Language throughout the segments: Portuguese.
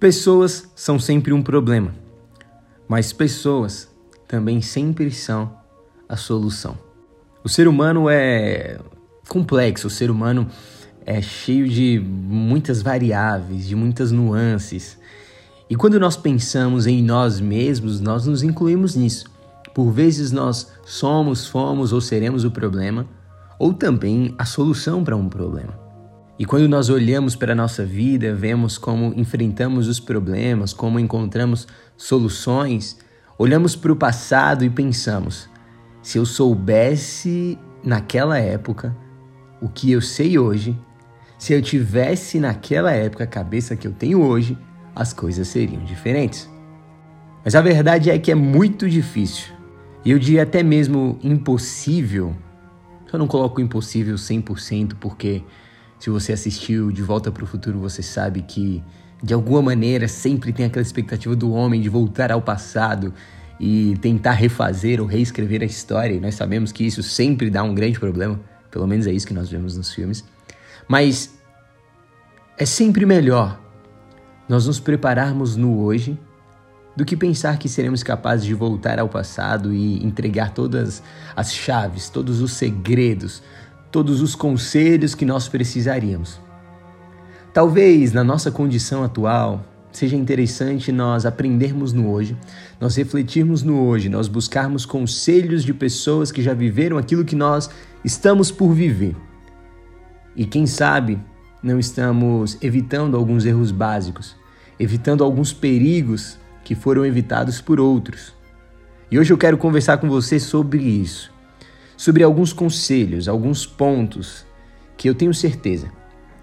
Pessoas são sempre um problema, mas pessoas também sempre são a solução. O ser humano é complexo, o ser humano é cheio de muitas variáveis, de muitas nuances. E quando nós pensamos em nós mesmos, nós nos incluímos nisso. Por vezes nós somos, fomos ou seremos o problema, ou também a solução para um problema. E quando nós olhamos para a nossa vida, vemos como enfrentamos os problemas, como encontramos soluções, olhamos para o passado e pensamos: se eu soubesse naquela época o que eu sei hoje, se eu tivesse naquela época a cabeça que eu tenho hoje, as coisas seriam diferentes. Mas a verdade é que é muito difícil, e eu diria até mesmo impossível. Eu não coloco impossível 100% porque se você assistiu De Volta para o Futuro, você sabe que, de alguma maneira, sempre tem aquela expectativa do homem de voltar ao passado e tentar refazer ou reescrever a história. E nós sabemos que isso sempre dá um grande problema. Pelo menos é isso que nós vemos nos filmes. Mas é sempre melhor nós nos prepararmos no hoje do que pensar que seremos capazes de voltar ao passado e entregar todas as chaves, todos os segredos, todos os conselhos que nós precisaríamos. Talvez na nossa condição atual seja interessante nós aprendermos no hoje, nós refletirmos no hoje, nós buscarmos conselhos de pessoas que já viveram aquilo que nós estamos por viver. E quem sabe não estamos evitando alguns erros básicos, evitando alguns perigos que foram evitados por outros. E hoje eu quero conversar com você sobre isso sobre alguns conselhos, alguns pontos que eu tenho certeza.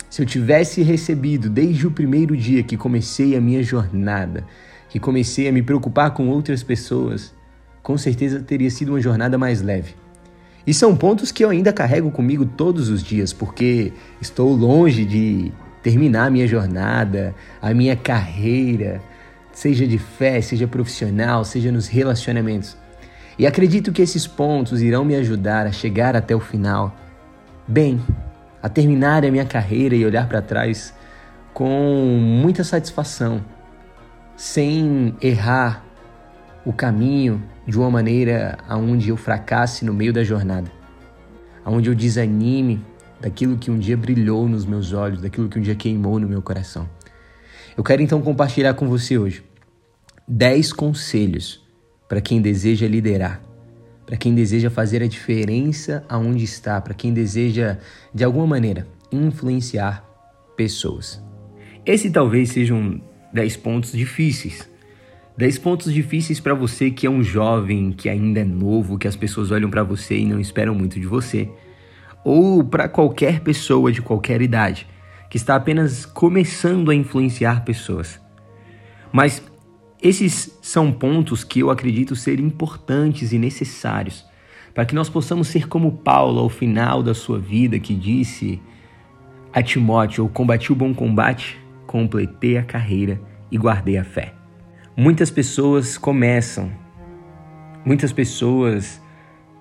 Se eu tivesse recebido desde o primeiro dia que comecei a minha jornada, que comecei a me preocupar com outras pessoas, com certeza teria sido uma jornada mais leve. E são pontos que eu ainda carrego comigo todos os dias, porque estou longe de terminar a minha jornada, a minha carreira, seja de fé, seja profissional, seja nos relacionamentos. E acredito que esses pontos irão me ajudar a chegar até o final, bem, a terminar a minha carreira e olhar para trás com muita satisfação, sem errar o caminho de uma maneira aonde eu fracasse no meio da jornada, aonde eu desanime daquilo que um dia brilhou nos meus olhos, daquilo que um dia queimou no meu coração. Eu quero então compartilhar com você hoje 10 conselhos para quem deseja liderar, para quem deseja fazer a diferença aonde está, para quem deseja, de alguma maneira, influenciar pessoas. Esse talvez sejam 10 pontos difíceis. 10 pontos difíceis para você que é um jovem, que ainda é novo, que as pessoas olham para você e não esperam muito de você. Ou para qualquer pessoa de qualquer idade, que está apenas começando a influenciar pessoas. Mas esses são pontos que eu acredito ser importantes e necessários para que nós possamos ser como Paulo ao final da sua vida, que disse a Timóteo: Eu combati o bom combate, completei a carreira e guardei a fé. Muitas pessoas começam, muitas pessoas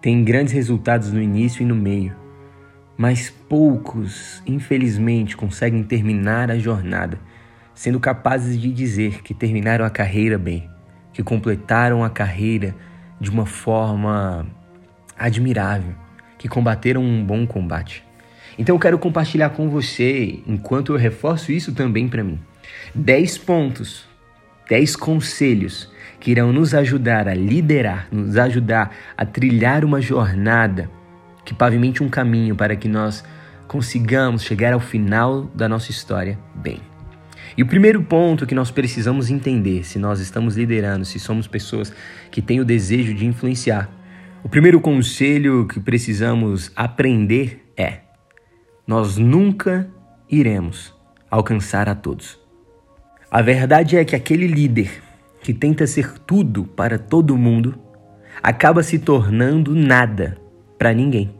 têm grandes resultados no início e no meio, mas poucos, infelizmente, conseguem terminar a jornada sendo capazes de dizer que terminaram a carreira bem, que completaram a carreira de uma forma admirável, que combateram um bom combate. Então eu quero compartilhar com você, enquanto eu reforço isso também para mim, 10 pontos, 10 conselhos que irão nos ajudar a liderar, nos ajudar a trilhar uma jornada que pavimente um caminho para que nós consigamos chegar ao final da nossa história bem. E o primeiro ponto que nós precisamos entender, se nós estamos liderando, se somos pessoas que têm o desejo de influenciar, o primeiro conselho que precisamos aprender é: nós nunca iremos alcançar a todos. A verdade é que aquele líder que tenta ser tudo para todo mundo acaba se tornando nada para ninguém.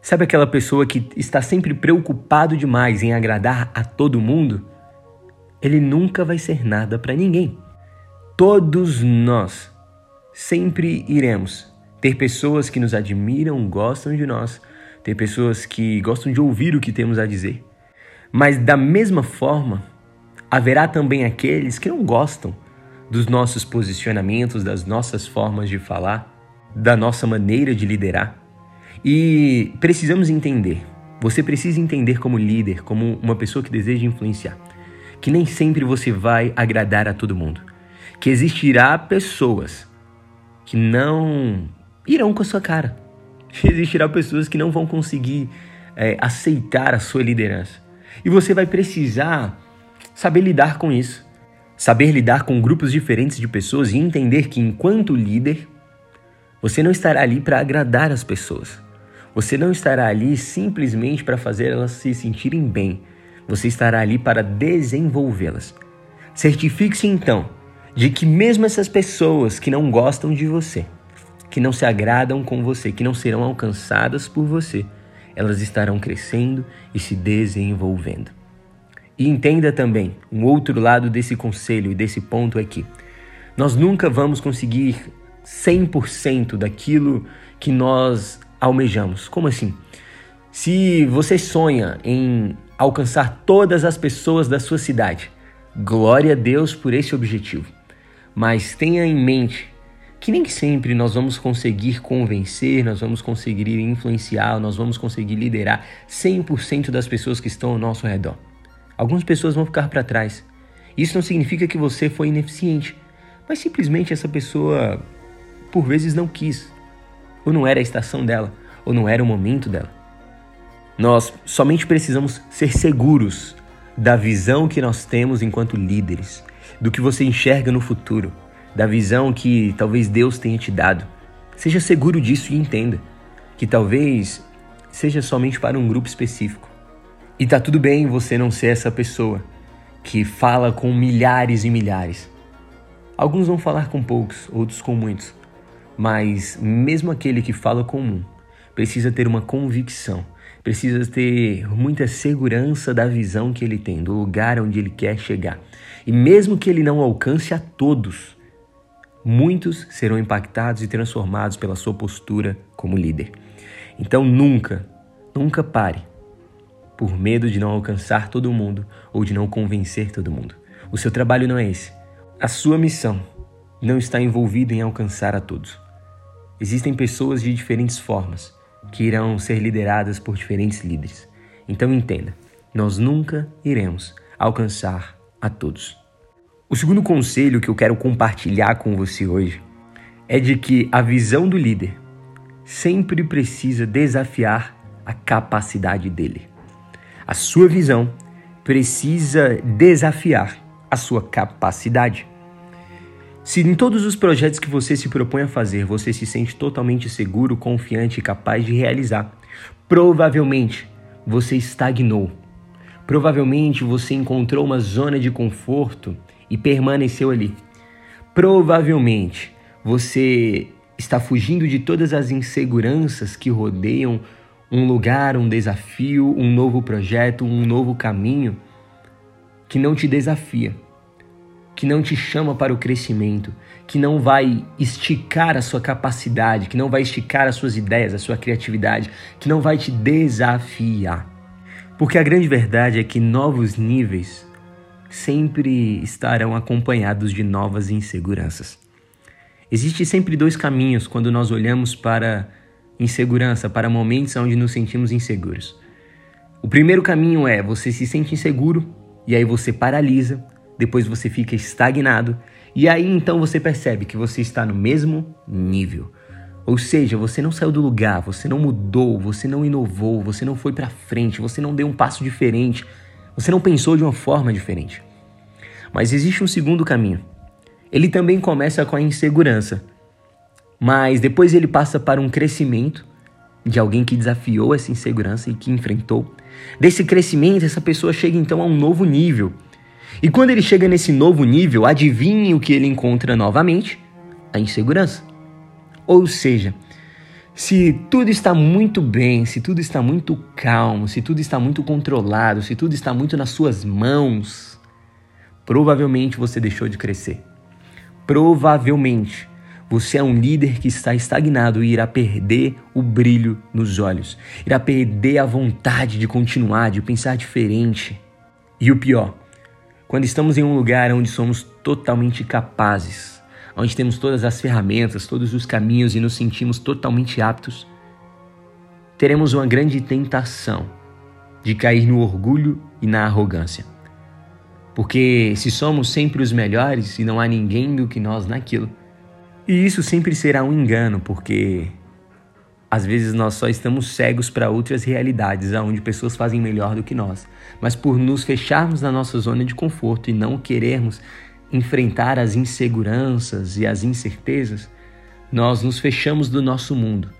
Sabe aquela pessoa que está sempre preocupado demais em agradar a todo mundo? Ele nunca vai ser nada para ninguém. Todos nós sempre iremos ter pessoas que nos admiram, gostam de nós, ter pessoas que gostam de ouvir o que temos a dizer. Mas da mesma forma, Haverá também aqueles que não gostam dos nossos posicionamentos, das nossas formas de falar, da nossa maneira de liderar. E precisamos entender, você precisa entender como líder, como uma pessoa que deseja influenciar, que nem sempre você vai agradar a todo mundo, que existirá pessoas que não irão com a sua cara, existirá pessoas que não vão conseguir é, aceitar a sua liderança. E você vai precisar saber lidar com isso. Saber lidar com grupos diferentes de pessoas e entender que, enquanto líder, você não estará ali para agradar as pessoas. Você não estará ali simplesmente para fazer elas se sentirem bem. Você estará ali para desenvolvê-las. Certifique-se então de que, mesmo essas pessoas que não gostam de você, que não se agradam com você, que não serão alcançadas por você, elas estarão crescendo e se desenvolvendo. E entenda também, um outro lado desse conselho e desse ponto é que nós nunca vamos conseguir 100% daquilo que nós almejamos. Como assim? Se você sonha em alcançar todas as pessoas da sua cidade, glória a Deus por esse objetivo. Mas tenha em mente que nem sempre nós vamos conseguir convencer, nós vamos conseguir influenciar, nós vamos conseguir liderar 100% das pessoas que estão ao nosso redor. Algumas pessoas vão ficar para trás. Isso não significa que você foi ineficiente, mas simplesmente essa pessoa por vezes não quis, ou não era a estação dela, ou não era o momento dela. Nós somente precisamos ser seguros da visão que nós temos enquanto líderes, do que você enxerga no futuro, da visão que talvez Deus tenha te dado. Seja seguro disso e entenda que talvez seja somente para um grupo específico. E tá tudo bem você não ser essa pessoa que fala com milhares e milhares. Alguns vão falar com poucos, outros com muitos. Mas mesmo aquele que fala com um precisa ter uma convicção, precisa ter muita segurança da visão que ele tem, do lugar onde ele quer chegar. E mesmo que ele não alcance a todos, muitos serão impactados e transformados pela sua postura como líder. Então nunca, nunca pare por medo de não alcançar todo mundo ou de não convencer todo mundo. O seu trabalho não é esse. A sua missão não está envolvida em alcançar a todos. Existem pessoas de diferentes formas que irão ser lideradas por diferentes líderes. Então entenda, nós nunca iremos alcançar a todos. O segundo conselho que eu quero compartilhar com você hoje é de que a visão do líder sempre precisa desafiar a capacidade dele. A sua visão precisa desafiar a sua capacidade. Se em todos os projetos que você se propõe a fazer você se sente totalmente seguro, confiante e capaz de realizar, provavelmente você estagnou. Provavelmente você encontrou uma zona de conforto e permaneceu ali. Provavelmente você está fugindo de todas as inseguranças que rodeiam um lugar, um desafio, um novo projeto, um novo caminho que não te desafia, que não te chama para o crescimento, que não vai esticar a sua capacidade, que não vai esticar as suas ideias, a sua criatividade, que não vai te desafiar. Porque a grande verdade é que novos níveis sempre estarão acompanhados de novas inseguranças. Existem sempre dois caminhos quando nós olhamos para insegurança para momentos onde nos sentimos inseguros. O primeiro caminho é você se sente inseguro e aí você paralisa, depois você fica estagnado e aí então você percebe que você está no mesmo nível. Ou seja, você não saiu do lugar, você não mudou, você não inovou, você não foi para frente, você não deu um passo diferente, você não pensou de uma forma diferente. Mas existe um segundo caminho. Ele também começa com a insegurança. Mas depois ele passa para um crescimento de alguém que desafiou essa insegurança e que enfrentou. Desse crescimento, essa pessoa chega então a um novo nível. E quando ele chega nesse novo nível, adivinhe o que ele encontra novamente? A insegurança. Ou seja, se tudo está muito bem, se tudo está muito calmo, se tudo está muito controlado, se tudo está muito nas suas mãos, provavelmente você deixou de crescer. Provavelmente você é um líder que está estagnado e irá perder o brilho nos olhos, irá perder a vontade de continuar, de pensar diferente. E o pior, quando estamos em um lugar onde somos totalmente capazes, onde temos todas as ferramentas, todos os caminhos e nos sentimos totalmente aptos, teremos uma grande tentação de cair no orgulho e na arrogância. Porque se somos sempre os melhores e não há ninguém do que nós naquilo, e isso sempre será um engano, porque às vezes nós só estamos cegos para outras realidades, onde pessoas fazem melhor do que nós. Mas por nos fecharmos na nossa zona de conforto e não querermos enfrentar as inseguranças e as incertezas, nós nos fechamos do nosso mundo.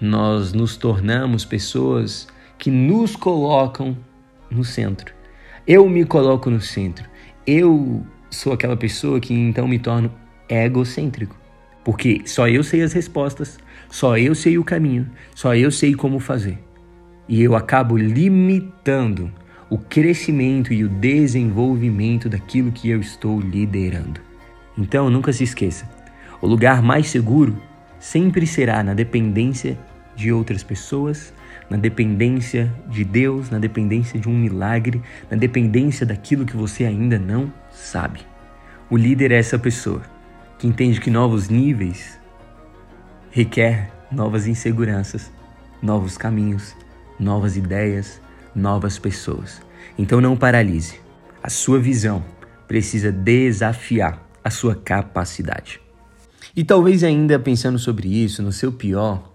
Nós nos tornamos pessoas que nos colocam no centro. Eu me coloco no centro. Eu sou aquela pessoa que então me torno egocêntrico. Porque só eu sei as respostas, só eu sei o caminho, só eu sei como fazer. E eu acabo limitando o crescimento e o desenvolvimento daquilo que eu estou liderando. Então, nunca se esqueça: o lugar mais seguro sempre será na dependência de outras pessoas, na dependência de Deus, na dependência de um milagre, na dependência daquilo que você ainda não sabe. O líder é essa pessoa que entende que novos níveis requer novas inseguranças, novos caminhos, novas ideias, novas pessoas. Então não paralise. A sua visão precisa desafiar a sua capacidade. E talvez ainda pensando sobre isso, no seu pior,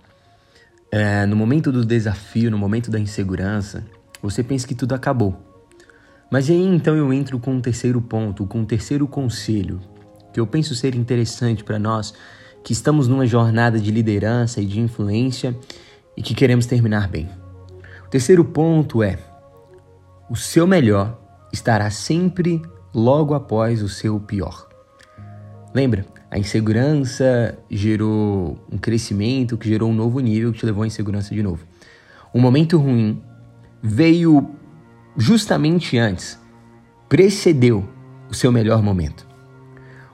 é, no momento do desafio, no momento da insegurança, você pensa que tudo acabou. Mas aí então eu entro com um terceiro ponto, com um terceiro conselho, que eu penso ser interessante para nós que estamos numa jornada de liderança e de influência e que queremos terminar bem. O terceiro ponto é: o seu melhor estará sempre logo após o seu pior. Lembra? A insegurança gerou um crescimento que gerou um novo nível que te levou à insegurança de novo. Um momento ruim veio justamente antes, precedeu o seu melhor momento.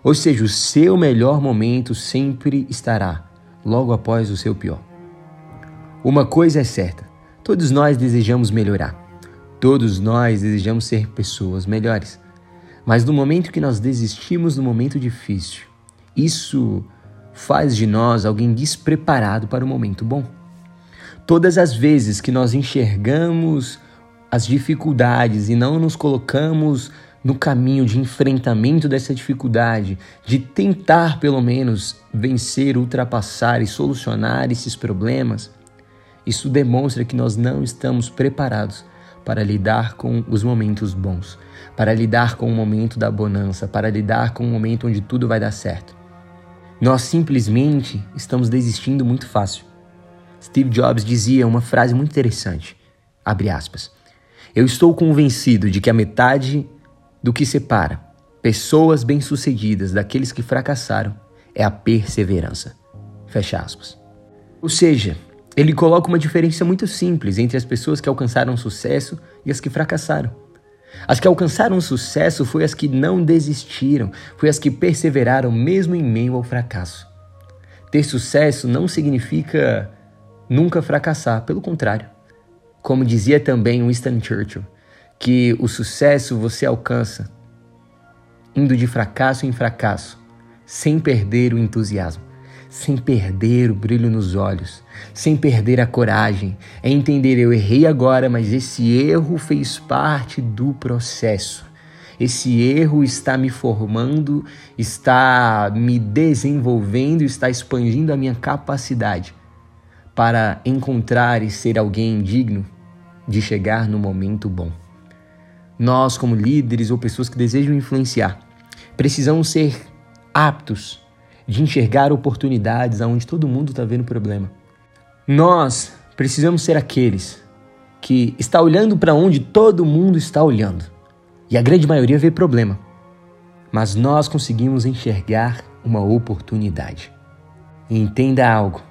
Ou seja, o seu melhor momento sempre estará logo após o seu pior. Uma coisa é certa: todos nós desejamos melhorar. Todos nós desejamos ser pessoas melhores. Mas no momento que nós desistimos no momento difícil, isso faz de nós alguém despreparado para o momento bom. Todas as vezes que nós enxergamos as dificuldades e não nos colocamos no caminho de enfrentamento dessa dificuldade, de tentar pelo menos vencer, ultrapassar e solucionar esses problemas, isso demonstra que nós não estamos preparados para lidar com os momentos bons, para lidar com o momento da bonança, para lidar com o momento onde tudo vai dar certo. Nós simplesmente estamos desistindo muito fácil. Steve Jobs dizia uma frase muito interessante, abre aspas, eu estou convencido de que a metade do que separa pessoas bem-sucedidas daqueles que fracassaram é a perseverança. Fecha aspas. Ou seja, ele coloca uma diferença muito simples entre as pessoas que alcançaram sucesso e as que fracassaram. As que alcançaram sucesso foi as que não desistiram, foi as que perseveraram mesmo em meio ao fracasso. Ter sucesso não significa nunca fracassar, pelo contrário. Como dizia também Winston Churchill, que o sucesso você alcança indo de fracasso em fracasso, sem perder o entusiasmo, sem perder o brilho nos olhos, sem perder a coragem. É entender eu errei agora, mas esse erro fez parte do processo. Esse erro está me formando, está me desenvolvendo, está expandindo a minha capacidade para encontrar e ser alguém digno de chegar no momento bom. Nós, como líderes ou pessoas que desejam influenciar, precisamos ser aptos de enxergar oportunidades aonde todo mundo está vendo problema. Nós precisamos ser aqueles que está olhando para onde todo mundo está olhando. E a grande maioria vê problema. Mas nós conseguimos enxergar uma oportunidade. E entenda algo: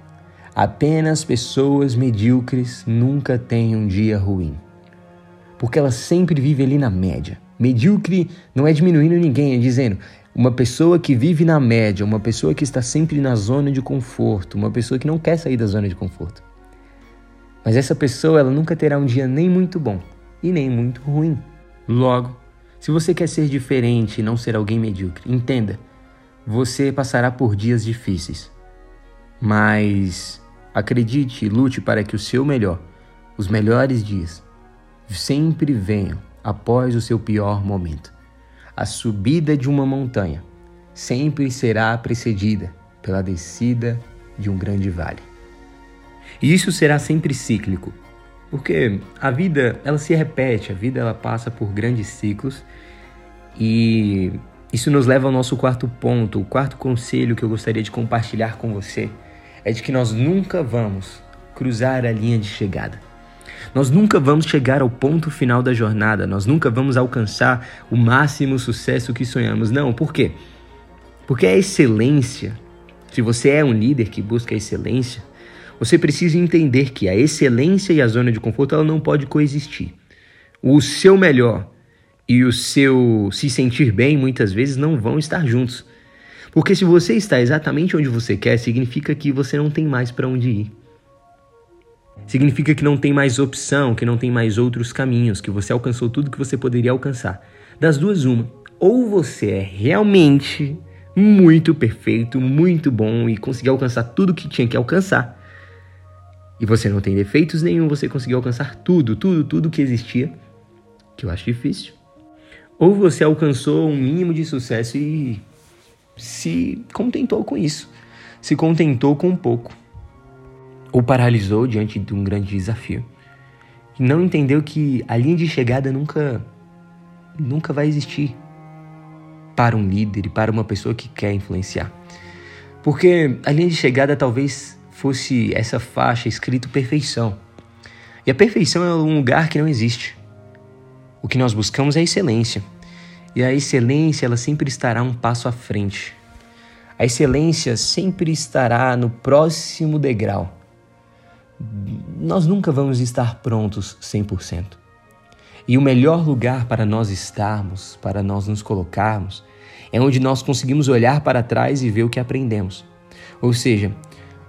apenas pessoas medíocres nunca têm um dia ruim porque ela sempre vive ali na média. Medíocre não é diminuindo ninguém, é dizendo uma pessoa que vive na média, uma pessoa que está sempre na zona de conforto, uma pessoa que não quer sair da zona de conforto. Mas essa pessoa ela nunca terá um dia nem muito bom e nem muito ruim. Logo, Se você quer ser diferente e não ser alguém medíocre, entenda, você passará por dias difíceis. Mas acredite e lute para que o seu melhor, os melhores dias, sempre venham após o seu pior momento. A subida de uma montanha sempre será precedida pela descida de um grande vale. E isso será sempre cíclico, porque a vida ela se repete, a vida ela passa por grandes ciclos e isso nos leva ao nosso quarto ponto, o quarto conselho que eu gostaria de compartilhar com você é de que nós nunca vamos cruzar a linha de chegada. Nós nunca vamos chegar ao ponto final da jornada, nós nunca vamos alcançar o máximo sucesso que sonhamos. Não, por quê? Porque a excelência, se você é um líder que busca a excelência, você precisa entender que a excelência e a zona de conforto ela não pode coexistir. O seu melhor e o seu se sentir bem muitas vezes não vão estar juntos. Porque se você está exatamente onde você quer, significa que você não tem mais para onde ir. Significa que não tem mais opção, que não tem mais outros caminhos, que você alcançou tudo que você poderia alcançar. Das duas, uma. Ou você é realmente muito perfeito, muito bom e conseguiu alcançar tudo que tinha que alcançar. E você não tem defeitos nenhum, você conseguiu alcançar tudo, tudo, tudo que existia, que eu acho difícil. Ou você alcançou um mínimo de sucesso e se contentou com isso, se contentou com pouco, ou paralisou diante de um grande desafio não entendeu que a linha de chegada nunca, nunca vai existir para um líder e para uma pessoa que quer influenciar. Porque a linha de chegada talvez fosse essa faixa escrito perfeição. E a perfeição é um lugar que não existe. O que nós buscamos é excelência. E a excelência, ela sempre estará um passo à frente. A excelência sempre estará no próximo degrau. Nós nunca vamos estar prontos 100%. E o melhor lugar para nós estarmos, para nós nos colocarmos, é onde nós conseguimos olhar para trás e ver o que aprendemos. Ou seja,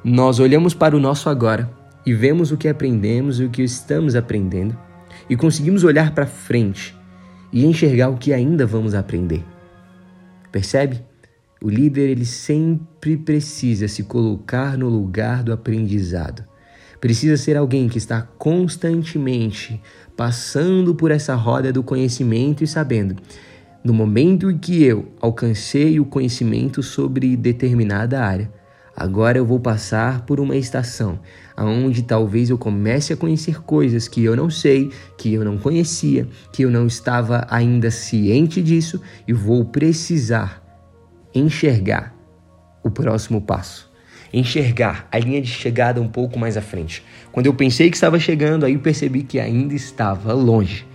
nós olhamos para o nosso agora e vemos o que aprendemos e o que estamos aprendendo e conseguimos olhar para frente e enxergar o que ainda vamos aprender. Percebe? O líder ele sempre precisa se colocar no lugar do aprendizado. Precisa ser alguém que está constantemente passando por essa roda do conhecimento e sabendo, no momento em que eu alcancei o conhecimento sobre determinada área, Agora eu vou passar por uma estação aonde talvez eu comece a conhecer coisas que eu não sei, que eu não conhecia, que eu não estava ainda ciente disso e vou precisar enxergar o próximo passo. Enxergar a linha de chegada um pouco mais à frente. Quando eu pensei que estava chegando, aí eu percebi que ainda estava longe.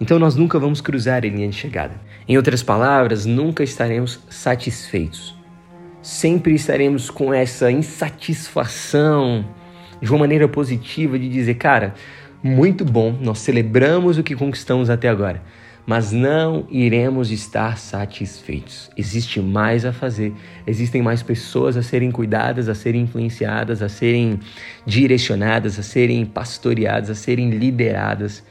Então nós nunca vamos cruzar a linha de chegada. Em outras palavras, nunca estaremos satisfeitos sempre estaremos com essa insatisfação de uma maneira positiva de dizer, cara, muito bom, nós celebramos o que conquistamos até agora, mas não iremos estar satisfeitos. Existe mais a fazer, existem mais pessoas a serem cuidadas, a serem influenciadas, a serem direcionadas, a serem pastoreadas, a serem lideradas.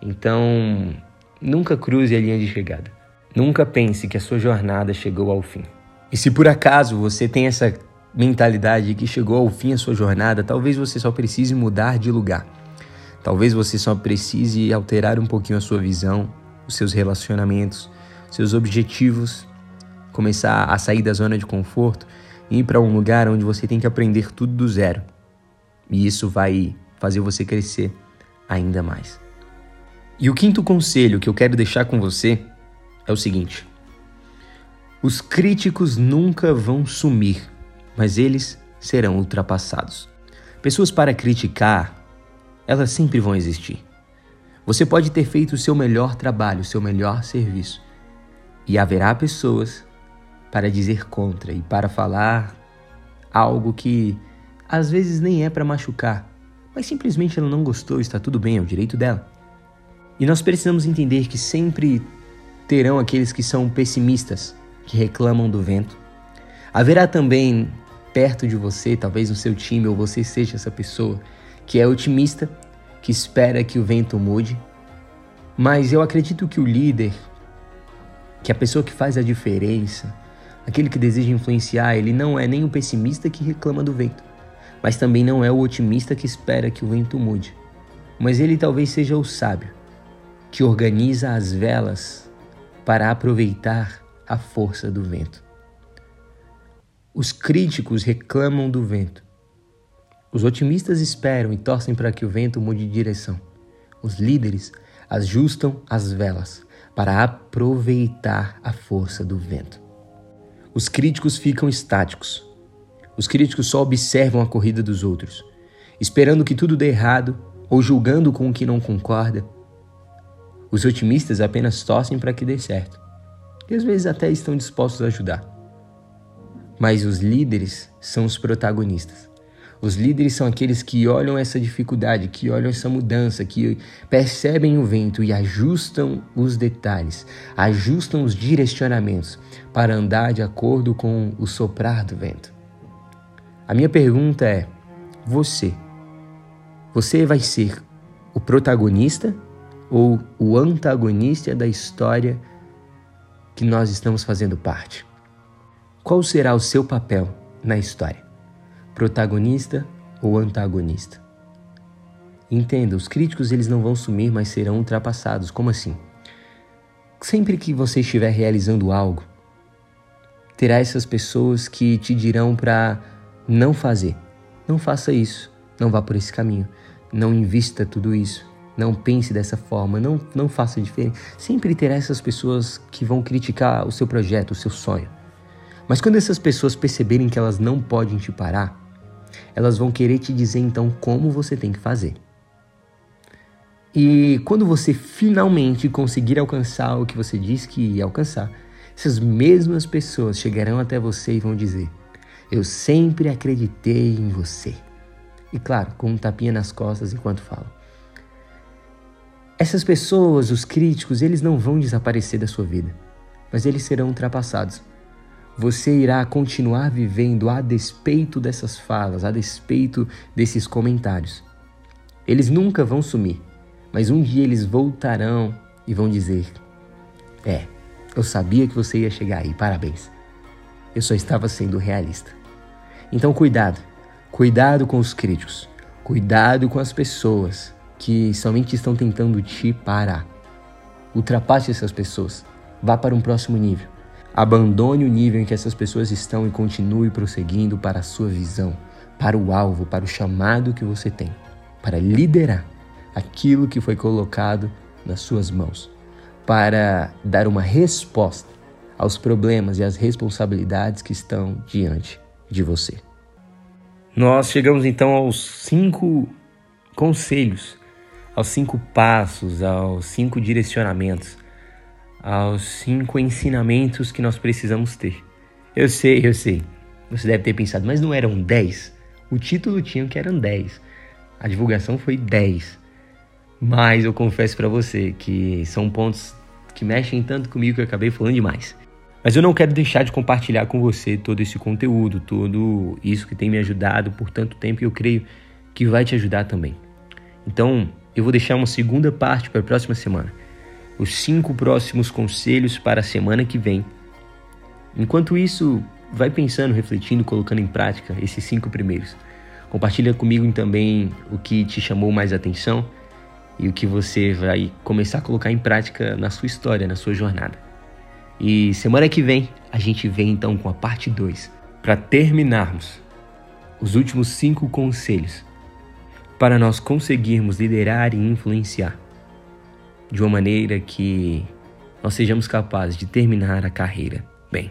Então, nunca cruze a linha de chegada. Nunca pense que a sua jornada chegou ao fim. E se por acaso você tem essa mentalidade que chegou ao fim a sua jornada, talvez você só precise mudar de lugar. Talvez você só precise alterar um pouquinho a sua visão, os seus relacionamentos, seus objetivos, começar a sair da zona de conforto e ir para um lugar onde você tem que aprender tudo do zero. E isso vai fazer você crescer ainda mais. E o quinto conselho que eu quero deixar com você é o seguinte: os críticos nunca vão sumir, mas eles serão ultrapassados. Pessoas para criticar, elas sempre vão existir. Você pode ter feito o seu melhor trabalho, o seu melhor serviço, e haverá pessoas para dizer contra e para falar algo que às vezes nem é para machucar, mas simplesmente ela não gostou, está tudo bem, é o direito dela. E nós precisamos entender que sempre terão aqueles que são pessimistas, que reclamam do vento. Haverá também perto de você, talvez no seu time, ou você seja essa pessoa que é otimista, que espera que o vento mude. Mas eu acredito que o líder, que a pessoa que faz a diferença, aquele que deseja influenciar, ele não é nem o pessimista que reclama do vento, mas também não é o otimista que espera que o vento mude. Mas ele talvez seja o sábio, que organiza as velas para aproveitar a força do vento. Os críticos reclamam do vento. Os otimistas esperam e torcem para que o vento mude de direção. Os líderes ajustam as velas para aproveitar a força do vento. Os críticos ficam estáticos. Os críticos só observam a corrida dos outros, esperando que tudo dê errado ou julgando com o que não concorda. Os otimistas apenas torcem para que dê certo e às vezes até estão dispostos a ajudar. Mas os líderes são os protagonistas. Os líderes são aqueles que olham essa dificuldade, que olham essa mudança, que percebem o vento e ajustam os detalhes, ajustam os direcionamentos para andar de acordo com o soprar do vento. A minha pergunta é: você, você vai ser o protagonista ou o antagonista da história que nós estamos fazendo parte? Qual será o seu papel na história? Protagonista ou antagonista. Entenda, os críticos eles não vão sumir, mas serão ultrapassados. Como assim? Sempre que você estiver realizando algo, terá essas pessoas que te dirão para não fazer. Não faça isso, não vá por esse caminho, não invista tudo isso, não pense dessa forma, não, não faça diferente. Sempre terá essas pessoas que vão criticar o seu projeto, o seu sonho. Mas quando essas pessoas perceberem que elas não podem te parar, elas vão querer te dizer então como você tem que fazer. E quando você finalmente conseguir alcançar o que você disse que ia alcançar, essas mesmas pessoas chegarão até você e vão dizer: Eu sempre acreditei em você. E claro, com um tapinha nas costas enquanto falam. Essas pessoas, os críticos, eles não vão desaparecer da sua vida, mas eles serão ultrapassados você irá continuar vivendo a despeito dessas falas, a despeito desses comentários. Eles nunca vão sumir, mas um dia eles voltarão e vão dizer: É, eu sabia que você ia chegar aí, parabéns. Eu só estava sendo realista. Então, cuidado, cuidado com os críticos, cuidado com as pessoas que somente estão tentando te parar. Ultrapasse essas pessoas, vá para um próximo nível. Abandone o nível em que essas pessoas estão e continue prosseguindo para a sua visão, para o alvo, para o chamado que você tem, para liderar aquilo que foi colocado nas suas mãos, para dar uma resposta aos problemas e às responsabilidades que estão diante de você. Nós chegamos então aos cinco conselhos, aos cinco passos, aos cinco direcionamentos aos cinco ensinamentos que nós precisamos ter. Eu sei, eu sei. Você deve ter pensado, mas não eram dez? O título tinha que eram dez. A divulgação foi dez. Mas eu confesso para você que são pontos que mexem tanto comigo que eu acabei falando demais. Mas eu não quero deixar de compartilhar com você todo esse conteúdo, tudo isso que tem me ajudado por tanto tempo e eu creio que vai te ajudar também. Então, eu vou deixar uma segunda parte para a próxima semana os cinco próximos conselhos para a semana que vem. Enquanto isso, vai pensando, refletindo, colocando em prática esses cinco primeiros. Compartilha comigo também o que te chamou mais atenção e o que você vai começar a colocar em prática na sua história, na sua jornada. E semana que vem a gente vem então com a parte 2 para terminarmos os últimos cinco conselhos para nós conseguirmos liderar e influenciar de uma maneira que nós sejamos capazes de terminar a carreira bem.